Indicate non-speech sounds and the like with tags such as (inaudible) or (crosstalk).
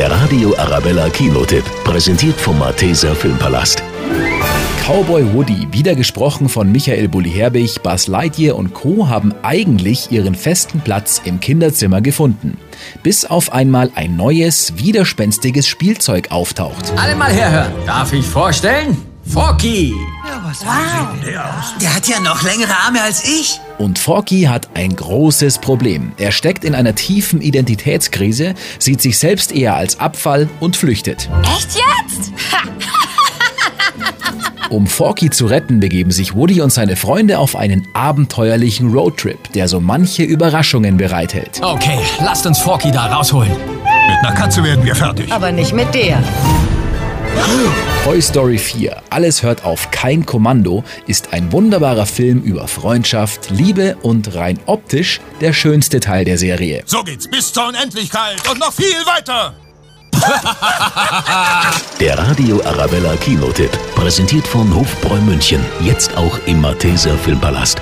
Der Radio Arabella Kinotipp, präsentiert vom Malteser Filmpalast. Cowboy Woody, wieder gesprochen von Michael Bulli-Herbig, Buzz Lightyear und Co. haben eigentlich ihren festen Platz im Kinderzimmer gefunden. Bis auf einmal ein neues, widerspenstiges Spielzeug auftaucht. Alle mal herhören. Darf ich vorstellen? Forky. Der hat ja noch längere Arme als ich. Und Forky hat ein großes Problem. Er steckt in einer tiefen Identitätskrise, sieht sich selbst eher als Abfall und flüchtet. Echt jetzt? (laughs) Um Forky zu retten, begeben sich Woody und seine Freunde auf einen abenteuerlichen Roadtrip, der so manche Überraschungen bereithält. Okay, lasst uns Forky da rausholen. Mit einer Katze werden wir fertig. Aber nicht mit der. Toy Story 4, Alles hört auf kein Kommando, ist ein wunderbarer Film über Freundschaft, Liebe und rein optisch der schönste Teil der Serie. So geht's bis zur Unendlichkeit und noch viel weiter. Der Radio Arabella Kinotipp, präsentiert von Hofbräu München, jetzt auch im Malteser Filmpalast.